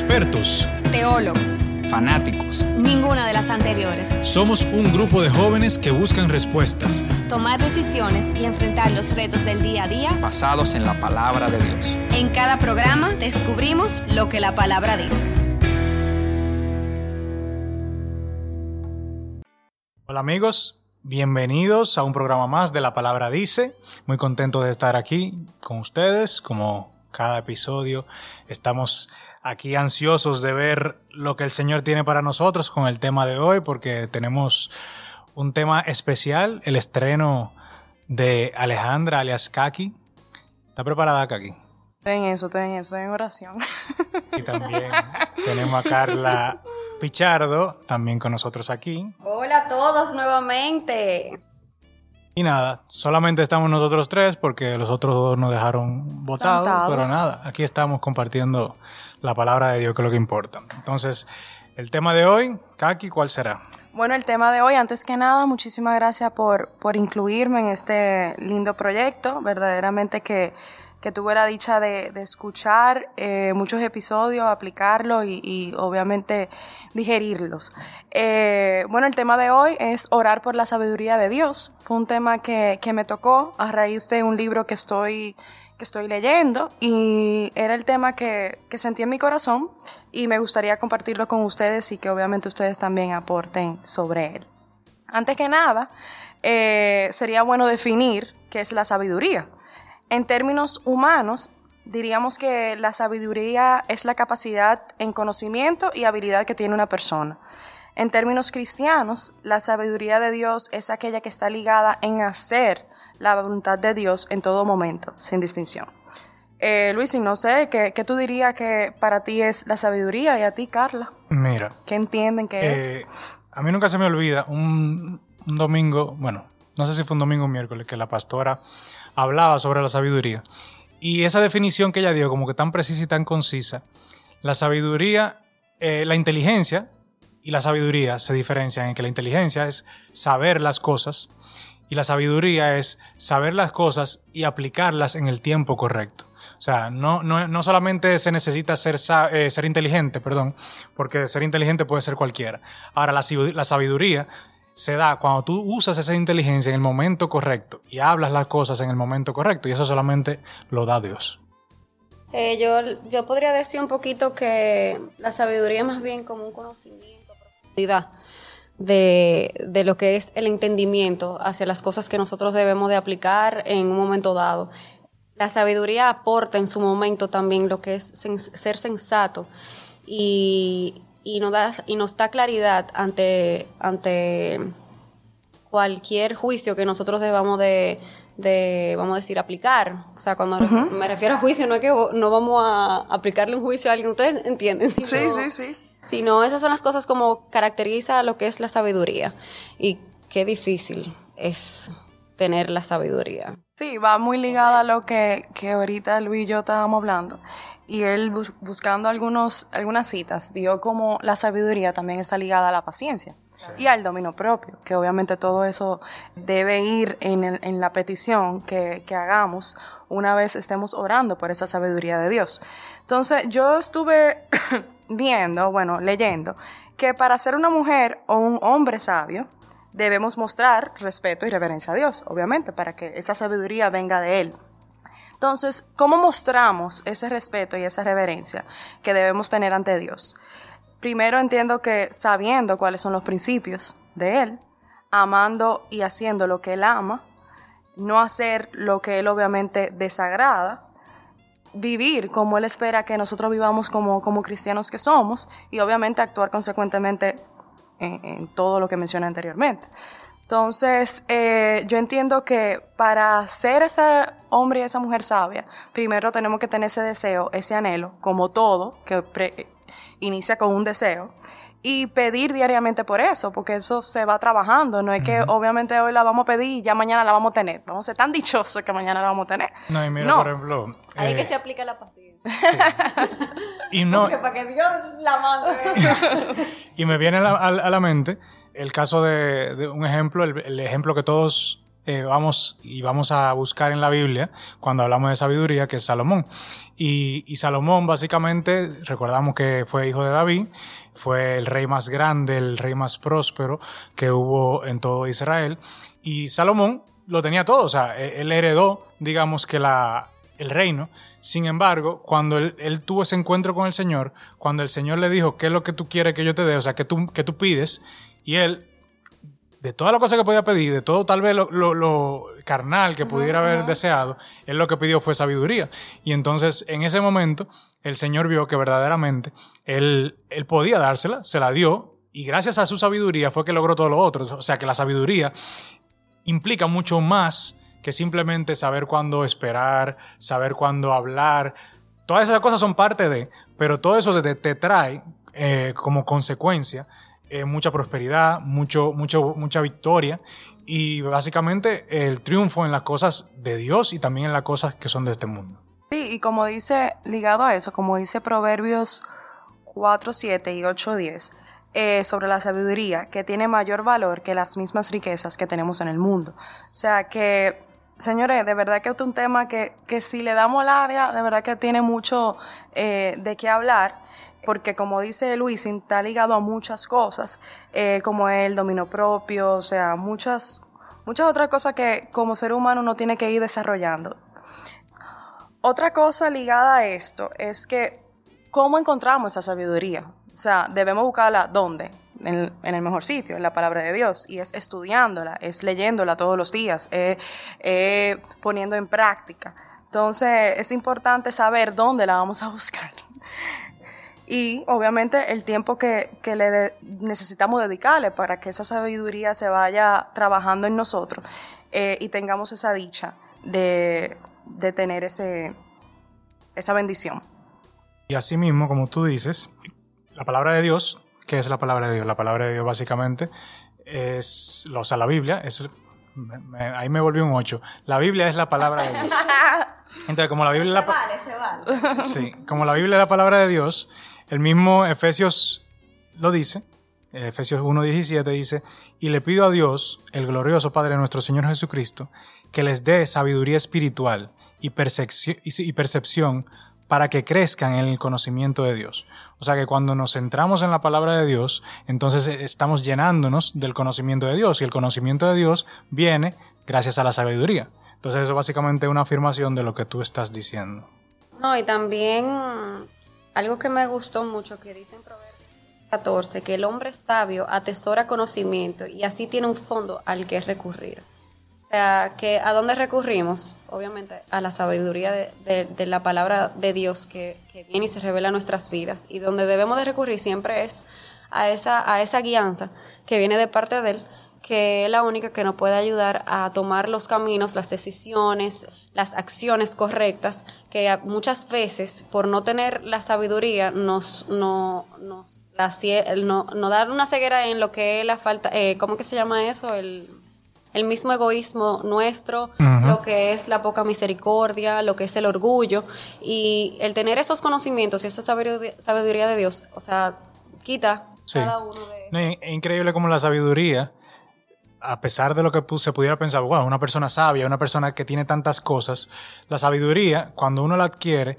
expertos, teólogos, fanáticos. Ninguna de las anteriores. Somos un grupo de jóvenes que buscan respuestas, tomar decisiones y enfrentar los retos del día a día basados en la palabra de Dios. En cada programa descubrimos lo que la palabra dice. Hola amigos, bienvenidos a un programa más de La Palabra Dice. Muy contento de estar aquí con ustedes, como cada episodio. Estamos aquí ansiosos de ver lo que el Señor tiene para nosotros con el tema de hoy, porque tenemos un tema especial, el estreno de Alejandra alias Kaki. ¿Está preparada Kaki? Estoy en eso, estoy en eso, estoy en oración. Y también tenemos a Carla Pichardo, también con nosotros aquí. Hola a todos nuevamente. Y nada, solamente estamos nosotros tres porque los otros dos nos dejaron votados, pero nada, aquí estamos compartiendo la palabra de Dios, que es lo que importa. Entonces, el tema de hoy, Kaki, ¿cuál será? Bueno, el tema de hoy, antes que nada, muchísimas gracias por, por incluirme en este lindo proyecto. Verdaderamente que que tuve la dicha de, escuchar eh, muchos episodios, aplicarlos y, obviamente digerirlos. Eh, bueno, el tema de hoy es orar por la sabiduría de Dios. Fue un tema que, me tocó a raíz de un libro que estoy, que estoy leyendo y era el tema que, sentí en mi corazón y me gustaría compartirlo con ustedes y que obviamente ustedes también aporten sobre él. Antes que nada, eh, sería bueno definir qué es la sabiduría. En términos humanos, diríamos que la sabiduría es la capacidad en conocimiento y habilidad que tiene una persona. En términos cristianos, la sabiduría de Dios es aquella que está ligada en hacer la voluntad de Dios en todo momento, sin distinción. Eh, Luis, y no sé, ¿qué, tú dirías que para ti es la sabiduría y a ti, Carla? Mira. ¿Qué entienden que eh, es? A mí nunca se me olvida un, un domingo, bueno, no sé si fue un domingo o miércoles, que la pastora hablaba sobre la sabiduría. Y esa definición que ella dio, como que tan precisa y tan concisa, la sabiduría, eh, la inteligencia y la sabiduría se diferencian en que la inteligencia es saber las cosas y la sabiduría es saber las cosas y aplicarlas en el tiempo correcto. O sea, no, no, solamente se necesita ser, eh, ser inteligente, perdón, porque ser inteligente puede ser cualquiera. Ahora, la, la sabiduría se da cuando tú usas esa inteligencia en el momento correcto y hablas las cosas en el momento correcto y eso solamente lo da Dios. Eh, yo, yo podría decir un poquito que la sabiduría es más bien como un conocimiento, profundidad de, de lo que es el entendimiento hacia las cosas que nosotros debemos de aplicar en un momento dado. La sabiduría aporta en su momento también lo que es ser sensato y, y nos da, y nos da claridad ante, ante cualquier juicio que nosotros debamos de, de, vamos a decir, aplicar. O sea, cuando me refiero a juicio, no es que no vamos a aplicarle un juicio a alguien, ustedes entienden. sí, sí, sí. Sino esas son las cosas como caracteriza lo que es la sabiduría. Y qué difícil es tener la sabiduría. Sí, va muy ligada a lo que, que ahorita Luis y yo estábamos hablando y él buscando algunos, algunas citas vio como la sabiduría también está ligada a la paciencia y al dominio propio, que obviamente todo eso debe ir en, en la petición que, que, hagamos una vez estemos orando por esa sabiduría de Dios. Entonces yo estuve viendo, bueno, leyendo, que para ser una mujer o un hombre sabio, debemos mostrar respeto y reverencia a Dios, obviamente, para que esa sabiduría venga de Él. Entonces, ¿cómo mostramos ese respeto y esa reverencia que debemos tener ante Dios? Primero entiendo que sabiendo cuáles son los principios de Él, amando y haciendo lo que Él ama, no hacer lo que Él obviamente desagrada, vivir como Él espera que nosotros vivamos como, como cristianos que somos y obviamente actuar consecuentemente en, todo lo que mencioné anteriormente. Entonces, eh, yo entiendo que para ser ese hombre y esa mujer sabia, primero tenemos que tener ese deseo, ese anhelo, como todo, que inicia con un deseo, y pedir diariamente por eso, porque eso se va trabajando. No es que obviamente hoy la vamos a pedir y ya mañana la vamos a tener. Vamos a ser tan dichosos que mañana la vamos a tener. No, y mira, por ejemplo. Ahí que eh, se aplica la paciencia. y no. Porque para que Dios la mande. y me viene a la mente el caso de, un ejemplo, el, ejemplo que todos eh, vamos y vamos a buscar en la Biblia cuando hablamos de sabiduría, que es Salomón. Y, y Salomón básicamente, recordamos que fue hijo de David, fue el rey más grande, el rey más próspero que hubo en todo Israel. Y Salomón lo tenía todo, o sea, e- él heredó, digamos que la, el reino. Sin embargo, cuando él, él tuvo ese encuentro con el Señor, cuando el Señor le dijo, ¿qué es lo que tú quieres que yo te dé? O sea, que tú, que tú pides? Y él, de todas las cosas que podía pedir, de todo tal vez lo, lo- lo carnal que pudiera haber deseado, él lo que pidió fue sabiduría. Y entonces, en ese momento, el Señor vio que verdaderamente él, él podía dársela, se la dio, y gracias a su sabiduría fue que logró todo lo otro. O sea, que la sabiduría implica mucho más que simplemente saber cuándo esperar, saber cuándo hablar. Todas esas cosas son parte de, pero todo eso te, te trae eh, como consecuencia eh, mucha prosperidad, mucho, mucho, mucha victoria y básicamente el triunfo en las cosas de Dios y también en las cosas que son de este mundo. Sí, y como dice, ligado a eso, como dice Proverbios 4, 7 y 8, 10, eh, sobre la sabiduría, que tiene mayor valor que las mismas riquezas que tenemos en el mundo. O sea que, señores, de verdad que es un tema que, que si le damos el área, de verdad que tiene mucho eh, de qué hablar. Porque como dice Luis, está ligado a muchas cosas, eh, como el dominio propio, o sea, muchas, muchas otras cosas que como ser humano uno tiene que ir desarrollando. Otra cosa ligada a esto es que, ¿cómo encontramos esa sabiduría? O sea, debemos buscarla ¿dónde? En el, mejor sitio, en la palabra de Dios. Y es estudiándola, es leyéndola todos los días, es, es poniendo en práctica. Entonces, es importante saber dónde la vamos a buscar. Y obviamente el tiempo que, que le de- necesitamos dedicarle para que esa sabiduría se vaya trabajando en nosotros eh, y tengamos esa dicha de, de tener ese, esa bendición. Y asimismo, como tú dices, la palabra de Dios, ¿qué es la palabra de Dios? La palabra de Dios básicamente es, o sea, la Biblia es, el- me- me- ahí me volvió un 8. La Biblia es la palabra de Dios. Entonces, como la Biblia es la, vale, se vale. Sí, como la Biblia es la palabra de Dios, el mismo Efesios lo dice, Efesios 1.17 dice, y le pido a Dios, el glorioso Padre de nuestro Señor Jesucristo, que les dé sabiduría espiritual y, percepci- y- y percepción para que crezcan en el conocimiento de Dios. O sea que cuando nos centramos en la palabra de Dios, entonces eh, estamos llenándonos del conocimiento de Dios y el conocimiento de Dios viene gracias a la sabiduría. Entonces eso básicamente una afirmación de lo que tú estás diciendo. No, y también algo que me gustó mucho que dice en Proverbios 14, que el hombre sabio atesora conocimiento y así tiene un fondo al que recurrir. O sea, que ¿a dónde recurrimos? Obviamente a la sabiduría de la palabra de Dios que, que viene y se revela en nuestras vidas. Y donde debemos de recurrir siempre es a esa, a esa guianza que viene de parte de Él, que es la única que nos puede ayudar a tomar los caminos, las decisiones, las acciones correctas, que muchas veces por no tener la sabiduría nos, no, nos la no, no dar una ceguera en lo que es la falta, eh, ¿cómo que se llama eso? El, el mismo egoísmo nuestro, lo que es la poca misericordia, lo que es el orgullo y el tener esos conocimientos y esa sabiduría, de Dios, o sea, quita Sí. cada uno de No, Es increíble como la sabiduría, a pesar de lo que se pudiera pensar, wow, una persona sabia, una persona que tiene tantas cosas, la sabiduría, cuando uno la adquiere,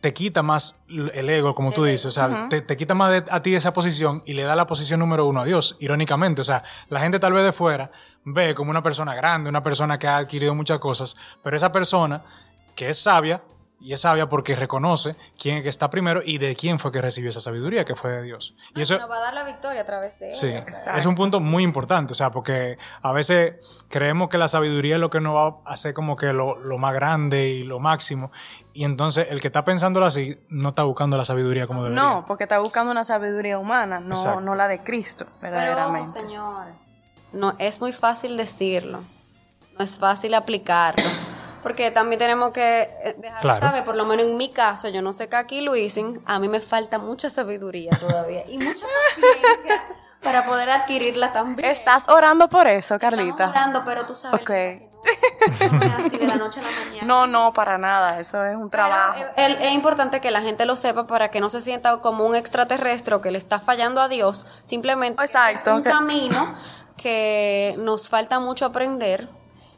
te quita más el ego, como tú dices, o sea, te, te quita más de- a ti esa posición y le da la posición número uno a Dios, irónicamente. O sea, la gente tal vez de fuera ve como una persona grande, una persona que ha adquirido muchas cosas, pero esa persona que es sabia, y es sabia porque reconoce quién es que está primero y de quién fue que recibió esa sabiduría, que fue de Dios. Y eso, nos va a dar la victoria a través de Sí, ella. o sea. es un punto muy importante, o sea, porque a veces creemos que la sabiduría es lo que nos va a hacer como que lo, lo más grande y lo máximo, y entonces el que está pensándolo así no está buscando la sabiduría como debería. No, porque está buscando una sabiduría humana, no, Exacto. no la de Cristo, Pero, verdaderamente. señores, no, es muy fácil decirlo, no es fácil aplicarlo. Porque también tenemos que eh, dejar Claro. saber, por lo menos en mi caso, yo no sé qué aquí Luisin, a mí me falta mucha sabiduría todavía y mucha paciencia para poder adquirirla también. ¿Estás orando por eso, Estamos Carlita? orando, pero tú sabes Ok. que no, no es así de la noche a la mañana. No, no, para nada, eso es un trabajo. eh, el- es importante que la gente lo sepa para que no se sienta como un extraterrestre o que le está fallando a Dios. Simplemente Exacto, es un que- camino que nos falta mucho aprender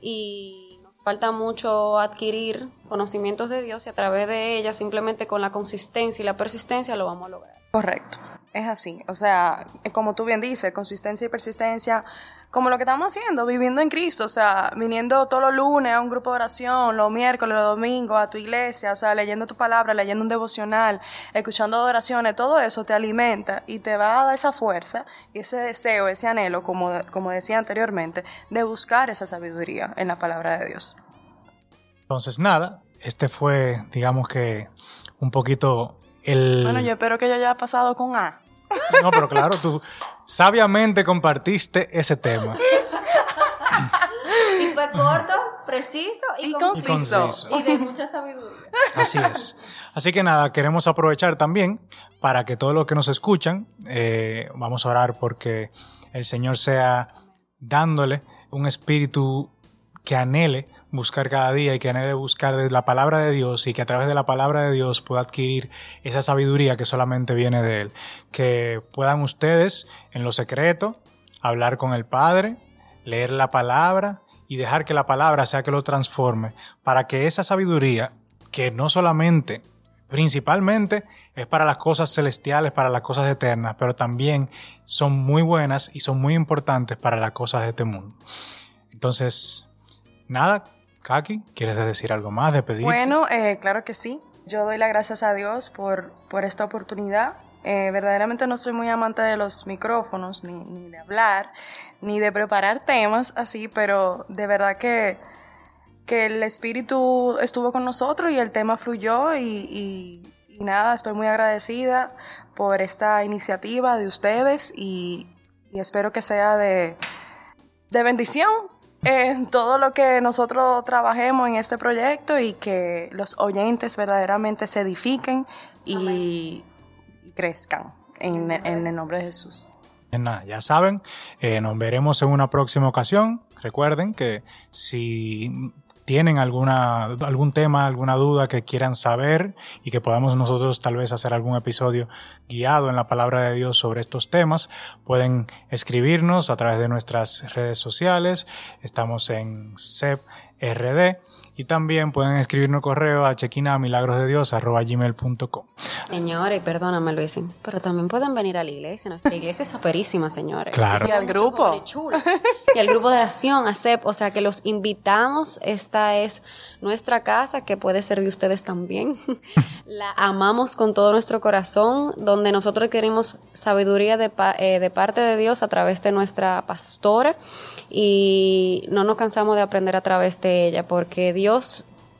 y falta mucho adquirir conocimientos de Dios y a través de ella, simplemente con la consistencia y la persistencia, lo vamos a lograr. Correcto, es así. O sea, como tú bien dices, consistencia y persistencia, como lo que estamos haciendo, viviendo en Cristo, o sea, viniendo todos los lunes a un grupo de oración, los miércoles, los domingos a tu iglesia, o sea, leyendo tu palabra, leyendo un devocional, escuchando adoraciones, todo eso te alimenta y te va a dar esa fuerza y ese deseo, ese anhelo, como, como decía anteriormente, de buscar esa sabiduría en la palabra de Dios. Entonces, nada, este fue, digamos que, un poquito el... Bueno, yo espero que yo haya pasado con A. No, pero claro, tú sabiamente compartiste ese tema. Y fue corto, preciso y, Y conciso. conciso. Y de mucha sabiduría. Así es. Así que nada, queremos aprovechar también para que todos los que nos escuchan, eh, vamos a orar porque el Señor sea dándole un espíritu que anhele buscar cada día y que anhele buscar de la palabra de Dios y que a través de la palabra de Dios pueda adquirir esa sabiduría que solamente viene de Él. Que puedan ustedes en lo secreto hablar con el Padre, leer la palabra y dejar que la palabra sea que lo transforme para que esa sabiduría que no solamente principalmente es para las cosas celestiales, para las cosas eternas, pero también son muy buenas y son muy importantes para las cosas de este mundo. Entonces, nada, Kaki, ¿quieres decir algo más, de pedir? Bueno, eh, claro que sí. Yo doy las gracias a Dios por, por esta oportunidad. Eh, verdaderamente no soy muy amante de los micrófonos, ni, ni de hablar, ni de preparar temas así, pero de verdad que, que el Espíritu estuvo con nosotros y el tema fluyó y, y- y nada, estoy muy agradecida por esta iniciativa de ustedes y, y espero que sea de, de bendición en todo lo que nosotros trabajemos en este proyecto y que los oyentes verdaderamente se edifiquen y, y crezcan en, en el nombre de Jesús. Nada, ya saben, eh, nos veremos en una próxima ocasión. Recuerden que si tienen alguna, algún tema, alguna duda que quieran saber y que podamos nosotros tal vez hacer algún episodio guiado en la palabra de Dios sobre estos temas, pueden escribirnos a través de nuestras redes sociales. Estamos en CEPRD y también pueden escribirnos correo a chequinamilagrosdedios.com. Señores, perdóname, Luis, pero también pueden venir a la iglesia. Nuestra iglesia es aperísima, señores. Claro. Y al grupo. Y al grupo de oración, ACEP. O sea, que los invitamos. Esta es nuestra casa, que puede ser de ustedes también. La amamos con todo nuestro corazón, donde nosotros queremos sabiduría de, pa- eh, de parte de Dios a través de nuestra pastora. Y no nos cansamos de aprender a través de ella, porque Dios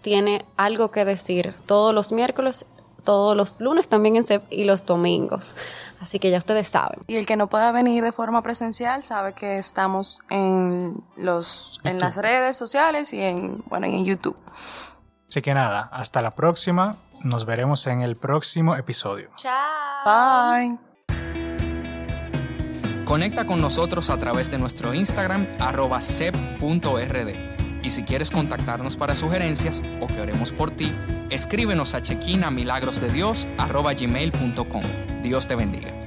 tiene algo que decir todos los miércoles todos los lunes también en CEP y los domingos. Así que ya ustedes saben. Y el que no pueda venir de forma presencial sabe que estamos en, los, en las redes sociales y en, bueno, y en YouTube. Así que nada, hasta la próxima. Nos veremos en el próximo episodio. Chao. Bye. Conecta con nosotros a través de nuestro Instagram arroba sep.rd. Y si quieres contactarnos para sugerencias o que oremos por ti, escríbenos a chequinamilagrosdedios arroba gmail.com. Dios te bendiga.